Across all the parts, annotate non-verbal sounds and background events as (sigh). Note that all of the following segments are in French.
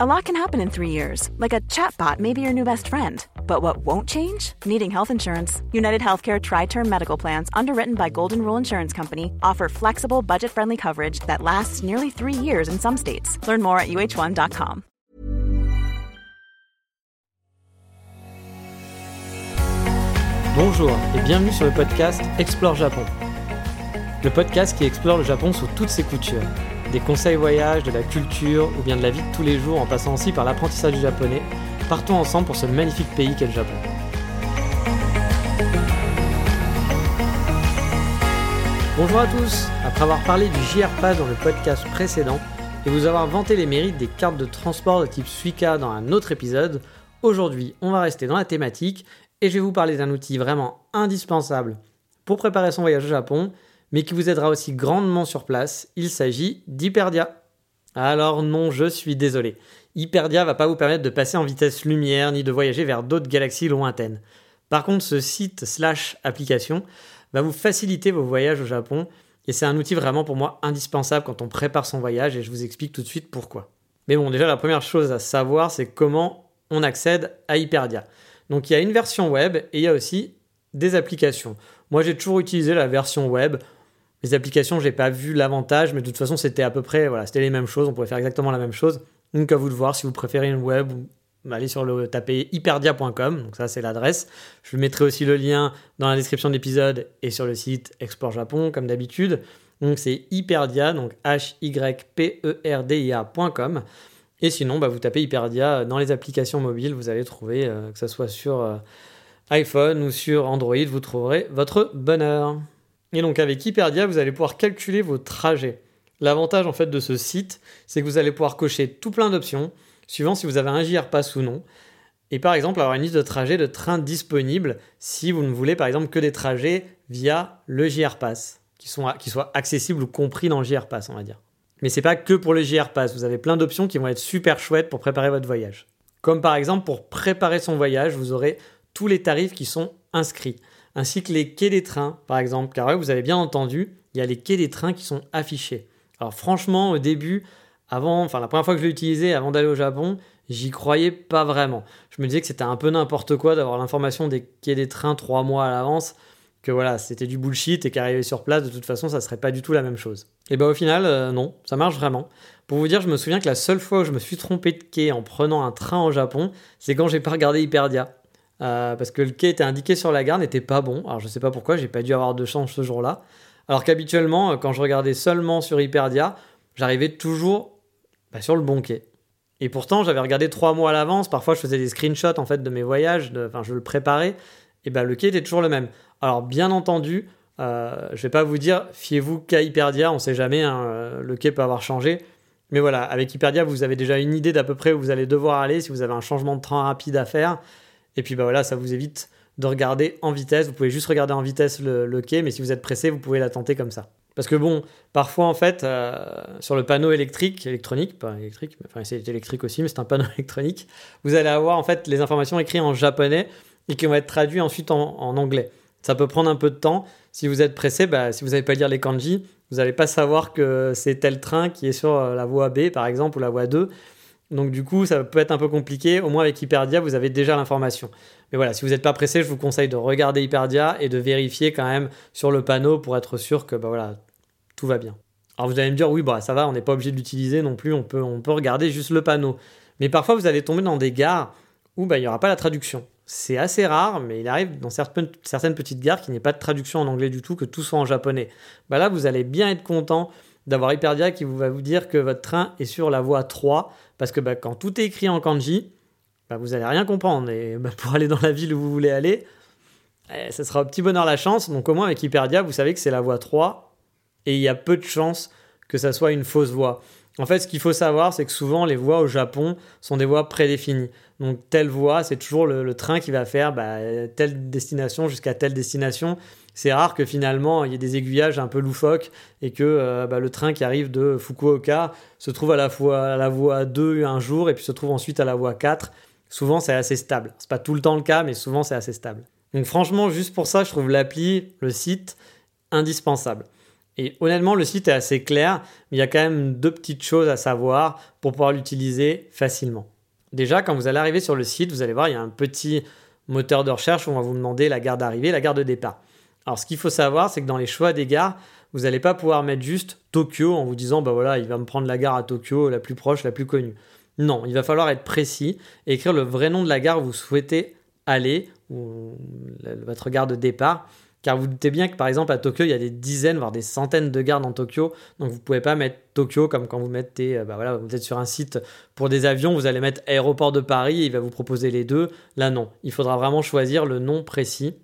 A lot can happen in three years, like a chatbot may be your new best friend. But what won't change? Needing health insurance. United Healthcare Tri Term Medical Plans, underwritten by Golden Rule Insurance Company, offer flexible, budget friendly coverage that lasts nearly three years in some states. Learn more at uh1.com. Bonjour et bienvenue sur le podcast Explore Japon. Le podcast qui explore le Japon sous toutes ses coutures. Des conseils voyage, de la culture ou bien de la vie de tous les jours en passant aussi par l'apprentissage du japonais, partons ensemble pour ce magnifique pays qu'est le Japon. Bonjour à tous Après avoir parlé du JR Pass dans le podcast précédent et vous avoir vanté les mérites des cartes de transport de type Suica dans un autre épisode, aujourd'hui on va rester dans la thématique et je vais vous parler d'un outil vraiment indispensable pour préparer son voyage au Japon mais qui vous aidera aussi grandement sur place. Il s'agit d'Hyperdia. Alors non, je suis désolé. Hyperdia va pas vous permettre de passer en vitesse lumière ni de voyager vers d'autres galaxies lointaines. Par contre, ce site slash application va vous faciliter vos voyages au Japon et c'est un outil vraiment pour moi indispensable quand on prépare son voyage et je vous explique tout de suite pourquoi. Mais bon, déjà la première chose à savoir, c'est comment on accède à Hyperdia. Donc il y a une version web et il y a aussi des applications. Moi j'ai toujours utilisé la version web. Les applications, j'ai pas vu l'avantage, mais de toute façon, c'était à peu près, voilà, c'était les mêmes choses, on pouvait faire exactement la même chose. Donc à vous de voir si vous préférez une web ou allez sur le taper hyperdia.com, donc ça c'est l'adresse. Je mettrai aussi le lien dans la description de l'épisode et sur le site Explore Japon comme d'habitude. Donc c'est hyperdia, donc h y p e r d i a.com. Et sinon, bah, vous tapez Hyperdia dans les applications mobiles, vous allez trouver, euh, que ce soit sur euh, iPhone ou sur Android, vous trouverez votre bonheur. Et donc avec Hyperdia, vous allez pouvoir calculer vos trajets. L'avantage en fait de ce site, c'est que vous allez pouvoir cocher tout plein d'options, suivant si vous avez un JR Pass ou non. Et par exemple, avoir une liste de trajets de trains disponibles si vous ne voulez par exemple que des trajets via le JR Pass, qui, sont, qui soient accessibles ou compris dans le JR Pass, on va dire. Mais c'est pas que pour le JR Pass, vous avez plein d'options qui vont être super chouettes pour préparer votre voyage. Comme par exemple, pour préparer son voyage, vous aurez tous les tarifs qui sont inscrits ainsi que les quais des trains, par exemple. Car vous avez bien entendu, il y a les quais des trains qui sont affichés. Alors franchement, au début, avant, enfin la première fois que je l'ai utilisé avant d'aller au Japon, j'y croyais pas vraiment. Je me disais que c'était un peu n'importe quoi d'avoir l'information des quais des trains trois mois à l'avance, que voilà, c'était du bullshit et qu'arriver sur place, de toute façon, ça serait pas du tout la même chose. Et bah au final, euh, non, ça marche vraiment. Pour vous dire, je me souviens que la seule fois où je me suis trompé de quai en prenant un train au Japon, c'est quand j'ai pas regardé Hyperdia. Euh, parce que le quai était indiqué sur la gare n'était pas bon. Alors je sais pas pourquoi, j'ai pas dû avoir de chance ce jour-là. Alors qu'habituellement, euh, quand je regardais seulement sur Hyperdia, j'arrivais toujours bah, sur le bon quai. Et pourtant, j'avais regardé trois mois à l'avance. Parfois, je faisais des screenshots en fait de mes voyages. Enfin, je le préparais. Et ben, le quai était toujours le même. Alors, bien entendu, euh, je vais pas vous dire, fiez-vous qu'à Hyperdia. On sait jamais. Hein, euh, le quai peut avoir changé. Mais voilà, avec Hyperdia, vous avez déjà une idée d'à peu près où vous allez devoir aller si vous avez un changement de train rapide à faire. Et puis bah voilà, ça vous évite de regarder en vitesse. Vous pouvez juste regarder en vitesse le, quai, mais si vous êtes pressé, vous pouvez la tenter comme ça. Parce que bon, parfois en fait, euh, sur le panneau électrique, électronique, pas électrique, enfin c'est électrique aussi, mais c'est un panneau (laughs) électronique, vous allez avoir en fait les informations écrites en japonais et qui vont être traduites ensuite en, anglais. Ça peut prendre un peu de temps. Si vous êtes pressé, bah, si vous n'avez pas lire les kanji, vous n'allez pas savoir que c'est tel train qui est sur euh, la voie B par exemple ou la voie 2. Donc du coup, ça peut être un peu compliqué. Au moins avec Hyperdia, vous avez déjà l'information. Mais voilà, si vous n'êtes pas pressé, je vous conseille de regarder Hyperdia et de vérifier quand même sur le panneau pour être sûr que bah voilà, tout va bien. Alors vous allez me dire, oui, bah ça va, on n'est pas obligé de l'utiliser non plus, on peut, on peut regarder juste le panneau. Mais parfois, vous allez tomber dans des gares où bah, il n'y aura pas la traduction. C'est assez rare, mais il arrive dans certaines, petites gares qu'il n'y ait pas de traduction en anglais du tout, que tout soit en japonais. Bah là, vous allez bien être content d'avoir Hyperdia qui va vous dire que votre train est sur la voie 3 parce que bah, quand tout est écrit en kanji, bah, vous n'allez rien comprendre. Et bah, pour aller dans la ville où vous voulez aller, eh, ça sera au petit bonheur la chance. Donc au moins avec Hyperdia, vous savez que c'est la voie 3 et il y a peu de chances que ça soit une fausse voie. En fait, ce qu'il faut savoir, c'est que souvent les voies au Japon sont des voies prédéfinies. Donc telle voie, c'est toujours le, train qui va faire telle destination jusqu'à telle destination c'est rare que finalement il y ait des aiguillages un peu loufoques et que euh, bah, le train qui arrive de Fukuoka se trouve à la, fois à la voie 2 un jour et puis se trouve ensuite à la voie 4. Souvent c'est assez stable. C'est pas tout le temps le cas, mais souvent c'est assez stable. Donc franchement, juste pour ça, je trouve l'appli, le site, indispensable. Et honnêtement, le site est assez clair, mais il y a quand même deux petites choses à savoir pour pouvoir l'utiliser facilement. Déjà, quand vous allez arriver sur le site, vous allez voir, il y a un petit moteur de recherche où on va vous demander la gare d'arrivée, la gare de départ. Alors, ce qu'il faut savoir, c'est que dans les choix des gares, vous n'allez pas pouvoir mettre juste Tokyo en vous disant, bah voilà, il va me prendre la gare à Tokyo, la plus proche, la plus connue. Non, il va falloir être précis et écrire le vrai nom de la gare où vous souhaitez aller, ou votre gare de départ. Car vous doutez bien que par exemple à Tokyo, il y a des dizaines, voire des centaines de gares dans Tokyo. Donc vous ne pouvez pas mettre Tokyo comme quand vous mettez, euh, bah voilà, vous êtes sur un site pour des avions, vous allez mettre aéroport de Paris, il va vous proposer les deux. Là non, il faudra vraiment choisir le nom précis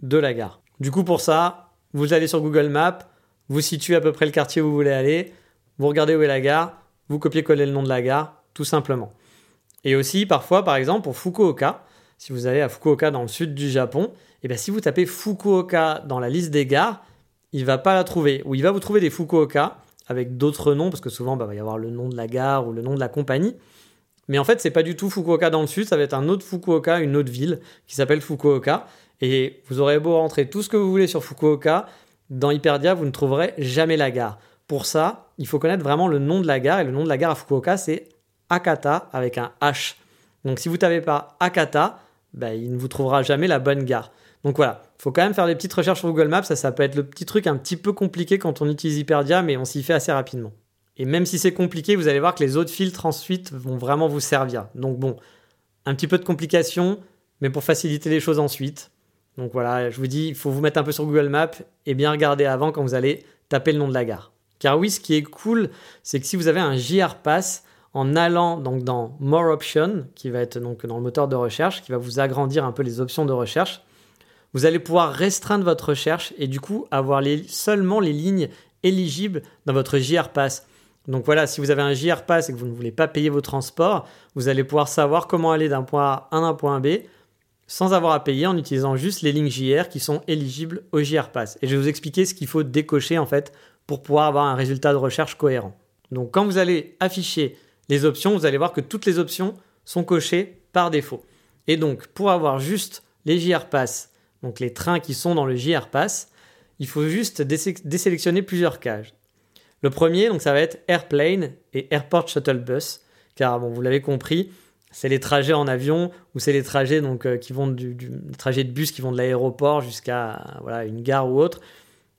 de la gare. Du coup pour ça, vous allez sur Google Maps, vous situez à peu près le quartier où vous voulez aller, vous regardez où est la gare, vous copiez-collez le nom de la gare, tout simplement. Et aussi parfois, par exemple, pour Fukuoka, si vous allez à Fukuoka dans le sud du Japon, et eh bien si vous tapez Fukuoka dans la liste des gares, il va pas la trouver. Ou il va vous trouver des Fukuoka avec d'autres noms, parce que souvent, bah, il va y avoir le nom de la gare ou le nom de la compagnie. Mais en fait, c'est pas du tout Fukuoka dans le sud, ça va être un autre Fukuoka, une autre ville qui s'appelle Fukuoka. Et vous aurez beau rentrer tout ce que vous voulez sur Fukuoka, dans Hyperdia, vous ne trouverez jamais la gare. Pour ça, il faut connaître vraiment le nom de la gare. Et le nom de la gare à Fukuoka, c'est Akata avec un H. Donc si vous ne tapez pas Akata, bah, il ne vous trouvera jamais la bonne gare. Donc voilà, il faut quand même faire des petites recherches sur Google Maps, ça, ça peut être le petit truc un petit peu compliqué quand on utilise Hyperdia, mais on s'y fait assez rapidement. Et même si c'est compliqué, vous allez voir que les autres filtres ensuite vont vraiment vous servir. Donc bon, un petit peu de complication, mais pour faciliter les choses ensuite. Donc voilà, je vous dis, il faut vous mettre un peu sur Google Maps et bien regarder avant quand vous allez taper le nom de la gare. Car oui, ce qui est cool, c'est que si vous avez un JR Pass, en allant donc dans More Options, qui va être donc dans le moteur de recherche, qui va vous agrandir un peu les options de recherche, vous allez pouvoir restreindre votre recherche et du coup avoir seulement les lignes éligibles dans votre JR Pass. Donc voilà, si vous avez un JR Pass et que vous ne voulez pas payer vos transports, vous allez pouvoir savoir comment aller d'un point A à un point B sans avoir à payer en utilisant juste les lignes JR qui sont éligibles au JR Pass. Et je vais vous expliquer ce qu'il faut décocher en fait pour pouvoir avoir un résultat de recherche cohérent. Donc quand vous allez afficher les options, vous allez voir que toutes les options sont cochées par défaut. Et donc, pour avoir juste les JR Pass, donc les trains qui sont dans le JR Pass, il faut juste désélectionner plusieurs cages. Le premier, donc ça va être Airplane et Airport Shuttle Bus, car bon, vous l'avez compris, c'est les trajets en avion ou c'est les trajets donc euh, qui vont du, de bus qui vont de l'aéroport jusqu'à voilà une gare ou autre.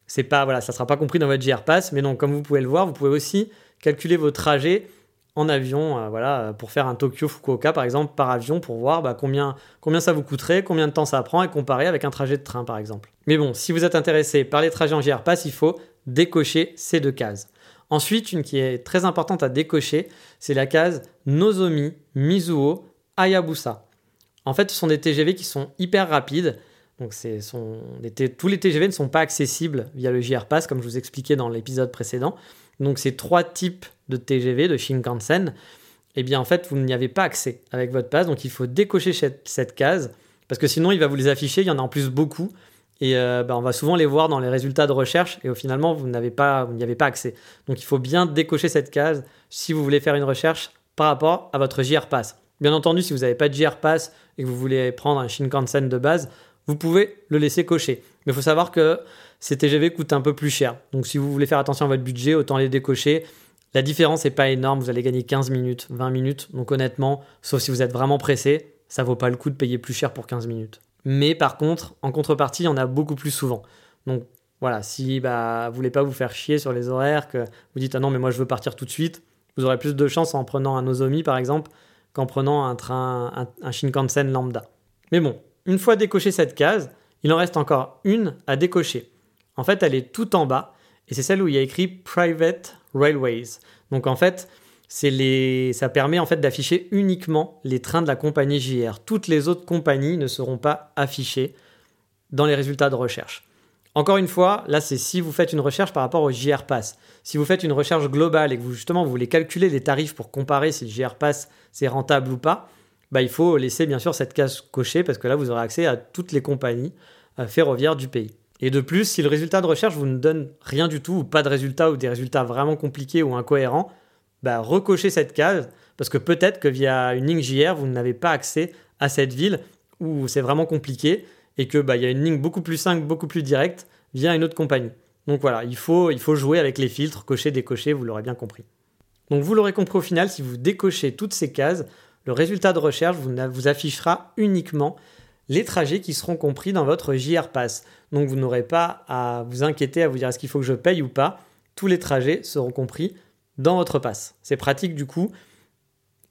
C'est pas voilà, ça sera pas compris dans votre JR Pass, mais donc comme vous pouvez le voir, vous pouvez aussi calculer vos trajets en avion, euh, voilà, pour faire un Tokyo-Fukuoka par exemple par avion pour voir bah, combien, combien ça vous coûterait, combien de temps ça prend et comparer avec un trajet de train par exemple. Mais bon, si vous êtes intéressé par les trajets en JR Pass, il faut décocher ces deux cases. Ensuite, une qui est très importante à décocher, c'est la case Nozomi, Mizuo, Hayabusa. En fait, ce sont des TGV qui sont hyper rapides. Donc, tous les TGV ne sont pas accessibles via le JR Pass, comme je vous expliquais dans l'épisode précédent. Donc ces trois types de TGV, de Shinkansen, eh bien en fait, vous n'y avez pas accès avec votre passe, donc il faut décocher cette, case, parce que sinon il va vous les afficher, il y en a en plus beaucoup, et euh, bah, on va souvent les voir dans les résultats de recherche, et au finalement, vous n'avez pas, n'y avez pas accès. Donc il faut bien décocher cette case si vous voulez faire une recherche par rapport à votre JR Pass. Bien entendu, si vous n'avez pas de JR Pass et que vous voulez prendre un Shinkansen de base, vous pouvez le laisser cocher. Mais il faut savoir que ces TGV coûtent un peu plus cher. Donc si vous voulez faire attention à votre budget, autant les décocher. La différence n'est pas énorme, vous allez gagner 15 minutes, 20 minutes. Donc honnêtement, sauf si vous êtes vraiment pressé, ça vaut pas le coup de payer plus cher pour 15 minutes. Mais par contre, en contrepartie, il y en a beaucoup plus souvent. Donc voilà, si bah, vous voulez pas vous faire chier sur les horaires, que vous dites ah non mais moi je veux partir tout de suite, vous aurez plus de chance en prenant un Nozomi par exemple qu'en prenant un train, un, un Shinkansen lambda. Mais bon, une fois décoché cette case, il en reste encore une à décocher. En fait, elle est tout en bas et c'est celle où il y a écrit Private Railways. Donc en fait, les... ça permet en fait d'afficher uniquement les trains de la compagnie JR. Toutes les autres compagnies ne seront pas affichées dans les résultats de recherche. Encore une fois, là c'est si vous faites une recherche par rapport au JR Pass. Si vous faites une recherche globale et que vous justement vous voulez calculer les tarifs pour comparer si le JR Pass c'est rentable ou pas, bah, il faut laisser bien sûr cette case cochée parce que là vous aurez accès à toutes les compagnies euh, ferroviaires du pays. Et de plus, si le résultat de recherche vous ne donne rien du tout ou pas de résultat ou des résultats vraiment compliqués ou incohérents, bah, recochez cette case parce que peut-être que via une ligne JR vous n'avez pas accès à cette ville où c'est vraiment compliqué et que bah, y a une ligne beaucoup plus simple, beaucoup plus directe via une autre compagnie. Donc voilà, il faut, il faut jouer avec les filtres, cocher, décocher, vous l'aurez bien compris. Donc vous l'aurez compris au final, si vous décochez toutes ces cases, le résultat de recherche vous, affichera uniquement les trajets qui seront compris dans votre JR Pass. Donc vous n'aurez pas à vous inquiéter, à vous dire est-ce qu'il faut que je paye ou pas. Tous les trajets seront compris dans votre pass. C'est pratique du coup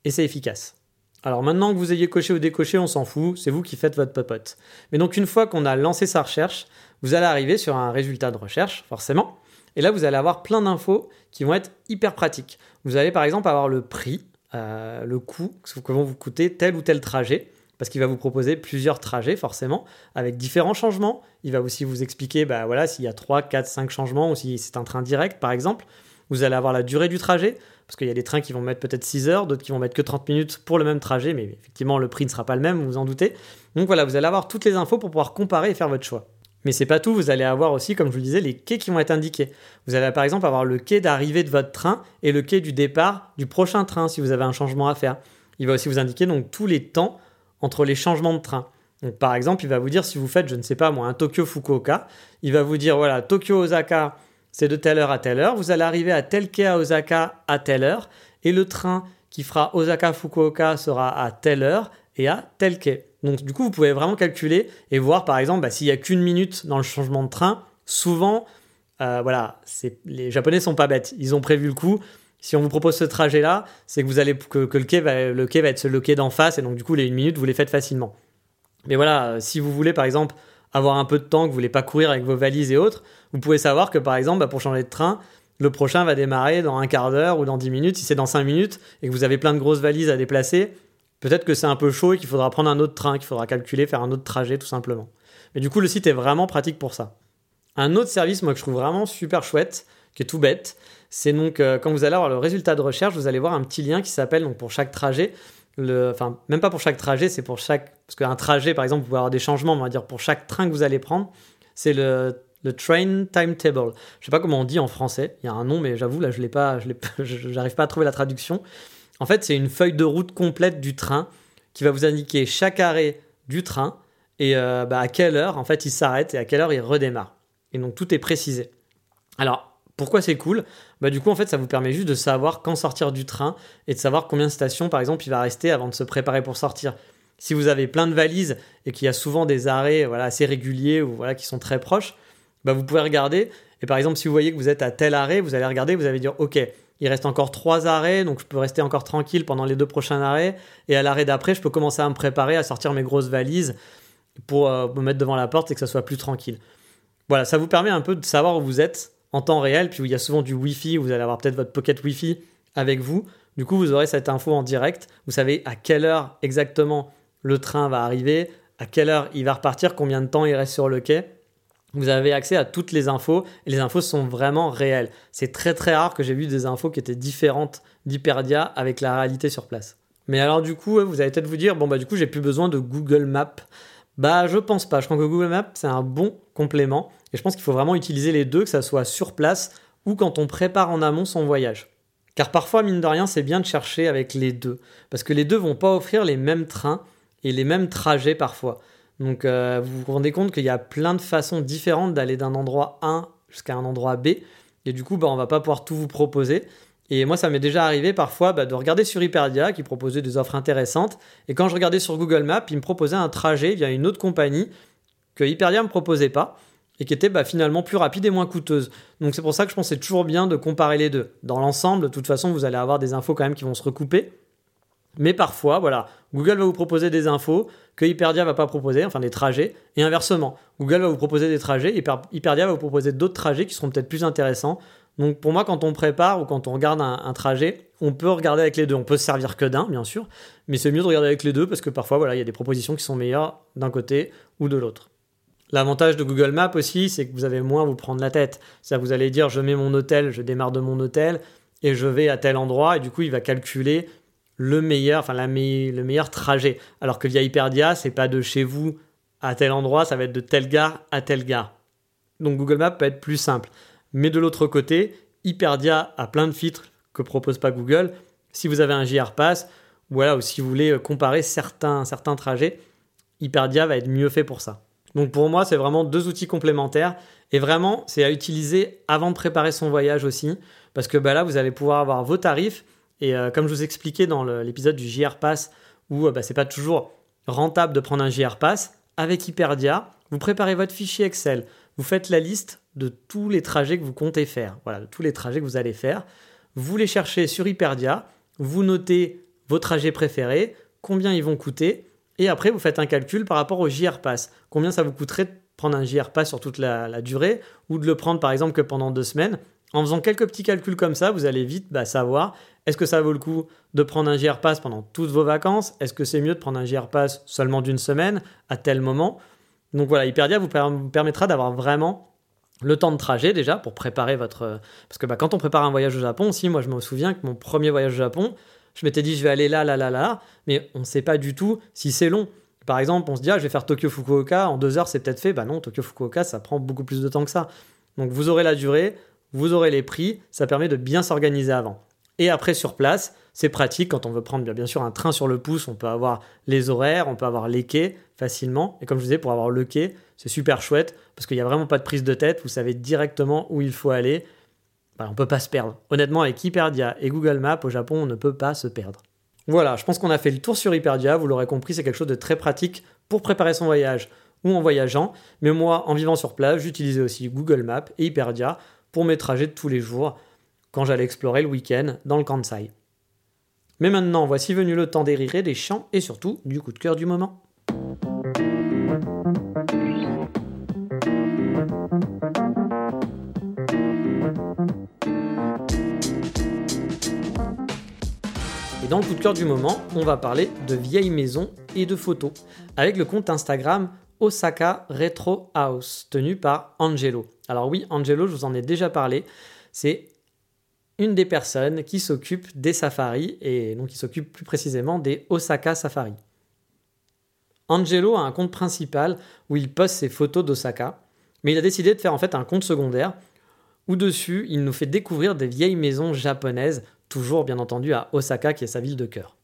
et c'est efficace. Alors maintenant que vous ayez coché ou décoché, on s'en fout, c'est vous qui faites votre popote. Mais donc une fois qu'on a lancé sa recherche, vous allez arriver sur un résultat de recherche, forcément. Et là, vous allez avoir plein d'infos qui vont être hyper pratiques. Vous allez par exemple avoir le prix, euh, le coût, que vont vous coûter tel ou tel trajet, parce qu'il va vous proposer plusieurs trajets forcément, avec différents changements. Il va aussi vous expliquer bah, voilà, s'il y a 3, 4, 5 changements, ou si c'est un train direct par exemple. Vous allez avoir la durée du trajet, parce qu'il y a des trains qui vont mettre peut-être 6 heures, d'autres qui vont mettre que 30 minutes pour le même trajet, mais effectivement le prix ne sera pas le même, vous vous en doutez. Donc voilà, vous allez avoir toutes les infos pour pouvoir comparer et faire votre choix. Mais c'est pas tout, vous allez avoir aussi, comme je vous le disais, les quais qui vont être indiqués. Vous allez par exemple avoir le quai d'arrivée de votre train et le quai du départ du prochain train si vous avez un changement à faire. Il va aussi vous indiquer donc tous les temps entre les changements de train. Donc par exemple, il va vous dire si vous faites, je ne sais pas moi, un Tokyo Fukuoka, il va vous dire voilà, Tokyo Osaka, c'est de telle heure à telle heure, vous allez arriver à tel quai à Osaka à telle heure et le train qui fera Osaka Fukuoka sera à telle heure et à tel quai. Donc du coup, vous pouvez vraiment calculer et voir par exemple bah, s'il y a qu'une minute dans le changement de train. Souvent, euh, voilà, les Japonais sont pas bêtes. Ils ont prévu le coup. Si on vous propose ce trajet-là, c'est que vous allez que, le quai va le quai va être le quai d'en face et donc du coup les une minute vous les faites facilement. Mais voilà, euh, si vous voulez par exemple avoir un peu de temps, que vous voulez pas courir avec vos valises et autres, vous pouvez savoir que par exemple bah, pour changer de train, le prochain va démarrer dans un quart d'heure ou dans dix minutes. Si c'est dans cinq minutes et que vous avez plein de grosses valises à déplacer, Peut-être que c'est un peu chaud et qu'il faudra prendre un autre train, qu'il faudra calculer, faire un autre trajet tout simplement. Mais du coup, le site est vraiment pratique pour ça. Un autre service, moi, que je trouve vraiment super chouette, qui est tout bête, c'est donc euh, quand vous allez avoir le résultat de recherche, vous allez voir un petit lien qui s'appelle donc pour chaque trajet, enfin même pas pour chaque trajet, c'est pour chaque parce qu'un trajet par exemple vous pouvez avoir des changements, on va dire pour chaque train que vous allez prendre, c'est le, train timetable. Je sais pas comment on dit en français, il y a un nom mais j'avoue là je l'ai pas, (laughs) je j'arrive pas à trouver la traduction. En fait, c'est une feuille de route complète du train qui va vous indiquer chaque arrêt du train et euh, bah, à quelle heure en fait il s'arrête et à quelle heure il redémarre. Et donc tout est précisé. Alors pourquoi c'est cool bah, Du coup en fait ça vous permet juste de savoir quand sortir du train et de savoir combien de stations par exemple il va rester avant de se préparer pour sortir. Si vous avez plein de valises et qu'il y a souvent des arrêts voilà, assez réguliers ou voilà, qui sont très proches, bah, vous pouvez regarder. Et par exemple si vous voyez que vous êtes à tel arrêt, vous allez regarder, vous allez dire ok il reste encore trois arrêts, donc je peux rester encore tranquille pendant les deux prochains arrêts. Et à l'arrêt d'après, je peux commencer à me préparer à sortir mes grosses valises pour euh, me mettre devant la porte et que ça soit plus tranquille. Voilà, ça vous permet un peu de savoir où vous êtes en temps réel, puis où il y a souvent du Wi-Fi, vous allez avoir peut-être votre pocket Wi-Fi avec vous. Du coup, vous aurez cette info en direct. Vous savez à quelle heure exactement le train va arriver, à quelle heure il va repartir, combien de temps il reste sur le quai vous avez accès à toutes les infos et les infos sont vraiment réelles. C'est très très rare que j'ai vu des infos qui étaient différentes d'Hyperdia avec la réalité sur place. Mais alors du coup, vous allez peut-être vous dire, bon bah du coup j'ai plus besoin de Google Maps. Bah je pense pas, je crois que Google Maps c'est un bon complément et je pense qu'il faut vraiment utiliser les deux, que ça soit sur place ou quand on prépare en amont son voyage. Car parfois, mine de rien, c'est bien de chercher avec les deux, parce que les deux vont pas offrir les mêmes trains et les mêmes trajets parfois. Donc euh, vous vous rendez compte qu'il y a plein de façons différentes d'aller d'un endroit A jusqu'à un endroit B. Et du coup, bah, on va pas pouvoir tout vous proposer. Et moi, ça m'est déjà arrivé parfois bah, de regarder sur Hyperdia qui proposait des offres intéressantes. Et quand je regardais sur Google Maps, il me proposait un trajet via une autre compagnie que Hyperdia ne me proposait pas et qui était bah, finalement plus rapide et moins coûteuse. Donc c'est pour ça que je c'est toujours bien de comparer les deux. Dans l'ensemble, de toute façon, vous allez avoir des infos quand même qui vont se recouper. Mais parfois, voilà, Google va vous proposer des infos que Hyperdia va pas proposer, enfin des trajets, et inversement. Google va vous proposer des trajets, et Hyperdia va vous proposer d'autres trajets qui seront peut-être plus intéressants. Donc pour moi, quand on prépare ou quand on regarde un, trajet, on peut regarder avec les deux. On peut se servir que d'un, bien sûr, mais c'est mieux de regarder avec les deux parce que parfois, voilà, il y a des propositions qui sont meilleures d'un côté ou de l'autre. L'avantage de Google Maps aussi, c'est que vous avez moins à vous prendre la tête. C'est-à-dire vous allez dire, je mets mon hôtel, je démarre de mon hôtel et je vais à tel endroit, et du coup, il va calculer le meilleur, trajet. Alors que via Hyperdia, c'est pas de chez vous à tel endroit, ça va être de telle gare à telle gare. Donc Google Maps peut être plus simple. Mais de l'autre côté, Hyperdia a plein de filtres que propose pas Google. Si vous avez un JR Pass, voilà, ou si vous voulez comparer certains, trajets, Hyperdia va être mieux fait pour ça. Donc pour moi, c'est vraiment deux outils complémentaires Et vraiment, c'est à utiliser avant de préparer son voyage aussi, parce que bah, là, vous allez pouvoir avoir vos tarifs. Et euh, comme je vous expliquais dans l'épisode du JR Pass, où bah, c'est pas toujours rentable de prendre un JR Pass, avec Hyperdia, vous préparez votre fichier Excel, vous faites la liste de tous les trajets que vous comptez faire, voilà, de tous les trajets que vous allez faire. Vous les cherchez sur Hyperdia, vous notez vos trajets préférés, combien ils vont coûter, et après vous faites un calcul par rapport au JR Pass. Combien ça vous coûterait de prendre un JR Pass sur toute la, durée, ou de le prendre par exemple que pendant deux semaines. En faisant quelques petits calculs comme ça, vous allez vite bah, savoir est-ce que ça vaut le coup de prendre un JR Pass pendant toutes vos vacances? Est-ce que c'est mieux de prendre un JR Pass seulement d'une semaine à tel moment? Donc voilà, Hyperdia vous, permettra d'avoir vraiment le temps de trajet déjà pour préparer votre... Parce que bah, quand on prépare un voyage au Japon aussi, moi je me souviens que mon premier voyage au Japon, je m'étais dit je vais aller là, là, là, là, mais on ne sait pas du tout si c'est long. Par exemple, on se dit ah, je vais faire Tokyo-Fukuoka, en deux heures c'est peut-être fait. Bah non, Tokyo-Fukuoka ça prend beaucoup plus de temps que ça. Donc vous aurez la durée, vous aurez les prix, ça permet de bien s'organiser avant. Et après sur place, c'est pratique quand on veut prendre bien sûr un train sur le pouce, on peut avoir les horaires, on peut avoir les quais facilement. Et comme je vous disais, pour avoir le quai, c'est super chouette parce qu'il n'y a vraiment pas de prise de tête, vous savez directement où il faut aller. Bah, on ne peut pas se perdre. Honnêtement, avec Hyperdia et Google Maps au Japon, on ne peut pas se perdre. Voilà, je pense qu'on a fait le tour sur Hyperdia, vous l'aurez compris, c'est quelque chose de très pratique pour préparer son voyage ou en voyageant. Mais moi, en vivant sur place, j'utilisais aussi Google Maps et Hyperdia pour mes trajets de tous les jours quand j'allais explorer le week-end dans le Kansai. Mais maintenant, voici venu le temps des des chants et surtout du coup de cœur du moment. Et dans le coup de cœur du moment, on va parler de vieilles maisons et de photos, avec le compte Instagram Osaka Retro House, tenu par Angelo. Alors oui, Angelo, je vous en ai déjà parlé, c'est une des personnes qui s'occupe des safaris, et donc qui s'occupe plus précisément des Osaka Safari. Angelo a un compte principal où il poste ses photos d'Osaka, mais il a décidé de faire en fait un compte secondaire où dessus il nous fait découvrir des vieilles maisons japonaises toujours bien entendu à Osaka qui est sa ville de cœur.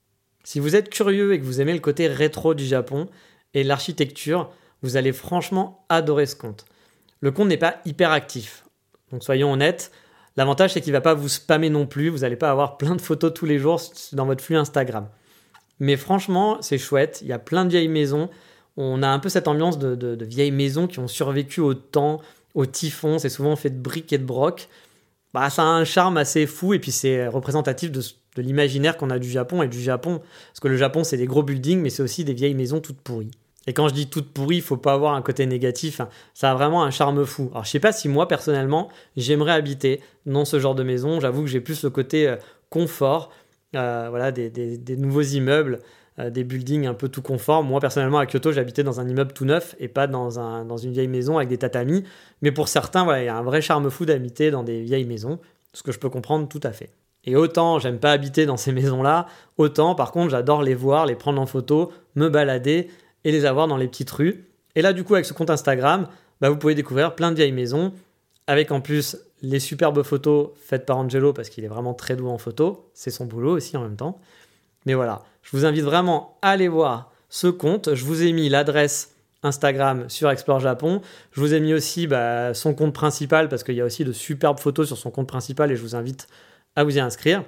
Si vous êtes curieux et que vous aimez le côté rétro du Japon et l'architecture, vous allez franchement adorer ce compte. Le compte n'est pas hyper actif, donc soyons honnêtes, l'avantage c'est qu'il ne va pas vous spammer non plus, vous n'allez pas avoir plein de photos tous les jours dans votre flux Instagram. Mais franchement, c'est chouette, il y a plein de vieilles maisons, on a un peu cette ambiance de, vieilles maisons qui ont survécu au temps, au typhon, c'est souvent fait de briques et de brocs, bah, ça a un charme assez fou et puis c'est représentatif de, l'imaginaire qu'on a du Japon et du Japon. Parce que le Japon, c'est des gros buildings, mais c'est aussi des vieilles maisons toutes pourries. Et quand je dis toutes pourries, il faut pas avoir un côté négatif. Hein. Ça a vraiment un charme fou. Alors je sais pas si moi personnellement j'aimerais habiter dans ce genre de maison. J'avoue que j'ai plus le côté euh, confort, euh, voilà, des, nouveaux immeubles. Euh, des buildings un peu tout conformes. Moi, personnellement, à Kyoto, j'habitais dans un immeuble tout neuf et pas dans, un, dans une vieille maison avec des tatamis. Mais pour certains, voilà, il y a un vrai charme fou d'habiter dans des vieilles maisons, ce que je peux comprendre tout à fait. Et autant j'aime pas habiter dans ces maisons-là, autant par contre j'adore les voir, les prendre en photo, me balader et les avoir dans les petites rues. Et là, du coup, avec ce compte Instagram, bah, vous pouvez découvrir plein de vieilles maisons, avec en plus les superbes photos faites par Angelo, parce qu'il est vraiment très doux en photo, c'est son boulot aussi en même temps. Mais voilà, je vous invite vraiment à aller voir ce compte. Je vous ai mis l'adresse Instagram sur Explore Japon. Je vous ai mis aussi bah, son compte principal parce qu'il y a aussi de superbes photos sur son compte principal et je vous invite à vous y inscrire.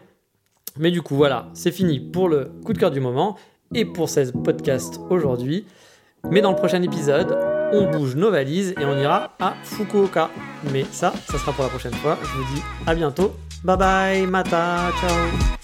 Mais du coup, voilà, c'est fini pour le coup de cœur du moment et pour ce podcast aujourd'hui. Mais dans le prochain épisode, on bouge nos valises et on ira à Fukuoka. Mais ça, ça sera pour la prochaine fois. Je vous dis à bientôt. Bye bye, mata, ciao